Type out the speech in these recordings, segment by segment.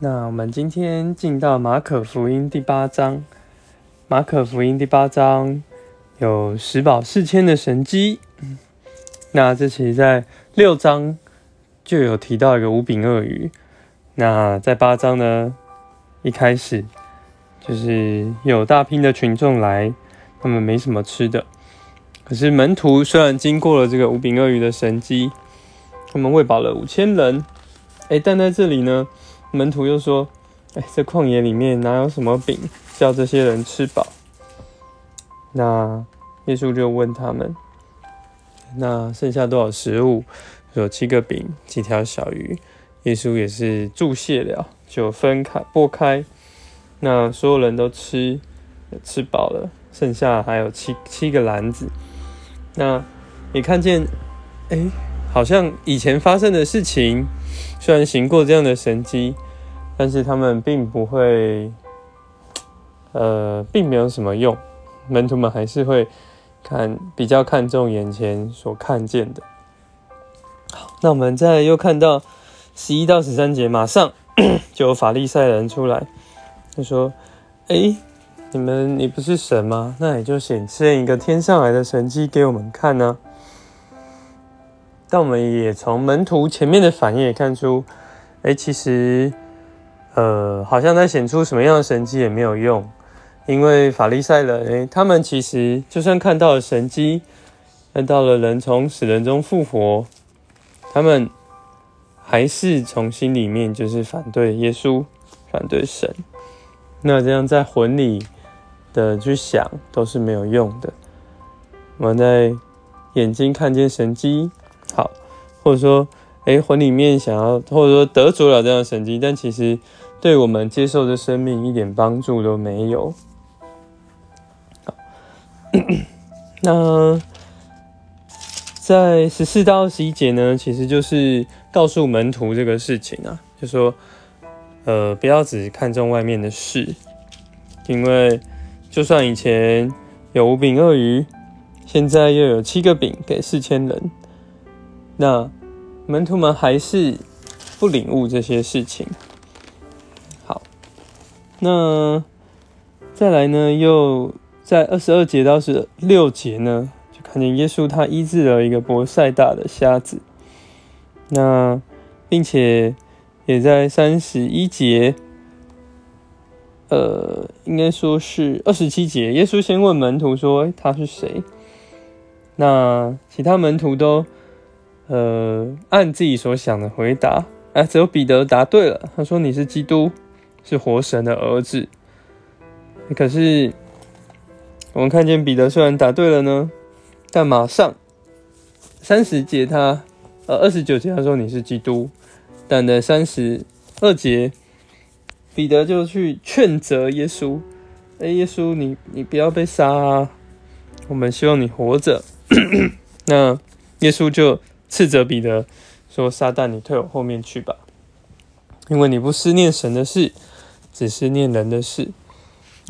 那我们今天进到马可福音第八章。马可福音第八章有十宝四千的神机。那这其实在六章就有提到一个五饼鳄鱼。那在八章呢，一开始就是有大批的群众来，他们没什么吃的。可是门徒虽然经过了这个五饼鳄鱼的神机，他们喂饱了五千人。哎，但在这里呢？门徒又说：“哎，这旷野里面哪有什么饼叫这些人吃饱？”那耶稣就问他们：“那剩下多少食物？有七个饼，几条小鱼。”耶稣也是注谢了，就分开拨开，那所有人都吃，吃饱了，剩下还有七七个篮子。那你看见，哎，好像以前发生的事情，虽然行过这样的神迹。但是他们并不会，呃，并没有什么用。门徒们还是会看比较看重眼前所看见的。好，那我们再又看到十一到十三节，马上 就有法利赛人出来，他说：“哎，你们你不是神吗？那你就显现一个天上来的神迹给我们看呢。”但我们也从门徒前面的反应也看出，哎，其实。呃，好像在显出什么样的神迹也没有用，因为法利赛人，他们其实就算看到了神迹，看到了人从死人中复活，他们还是从心里面就是反对耶稣，反对神。那这样在魂里的去想都是没有用的。我们在眼睛看见神迹，好，或者说，哎，魂里面想要，或者说得着了这样的神迹，但其实。对我们接受的生命一点帮助都没有。那在十四到二十一节呢，其实就是告诉门徒这个事情啊，就说，呃，不要只看重外面的事，因为就算以前有五饼鳄鱼，现在又有七个饼给四千人，那门徒们还是不领悟这些事情。那再来呢？又在二十二节到十六节呢，就看见耶稣他医治了一个博塞大的瞎子。那并且也在三十一节，呃，应该说是二十七节，耶稣先问门徒说：“他是谁？”那其他门徒都呃按自己所想的回答，哎，只有彼得答对了，他说：“你是基督。”是活神的儿子，可是我们看见彼得虽然答对了呢，但马上三十节他呃二十九节他说你是基督，但在三十二节彼得就去劝责耶稣，哎，耶稣你你不要被杀啊，我们希望你活着。那耶稣就斥责彼得说：“撒旦，你退我后面去吧，因为你不思念神的事。”只是念人的事，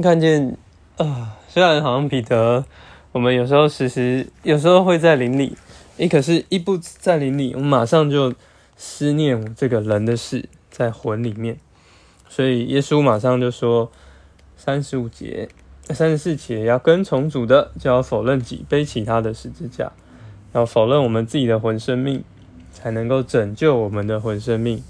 看见啊，虽然好像彼得，我们有时候时时有时候会在林里，诶，可是一不在林里，我们马上就思念这个人的事在魂里面，所以耶稣马上就说三十五节、三十四节要跟从主的，就要否认己，背起他的十字架，要否认我们自己的魂生命，才能够拯救我们的魂生命。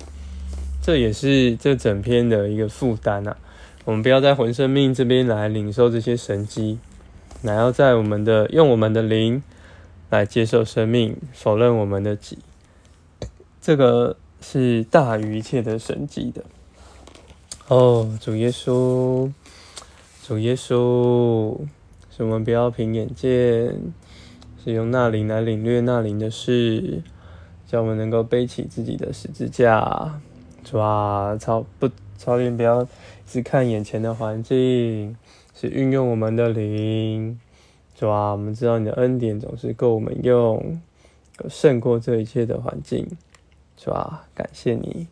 这也是这整篇的一个负担啊！我们不要在魂生命这边来领受这些神迹，乃要在我们的用我们的灵来接受生命，否认我们的己。这个是大于一切的神迹的。哦，主耶稣，主耶稣，使我们不要凭眼见，是用那灵来领略那灵的事，叫我们能够背起自己的十字架。主啊，操不操练不要只看眼前的环境，是运用我们的灵。主啊，我们知道你的恩典总是够我们用，胜过这一切的环境。主啊，感谢你。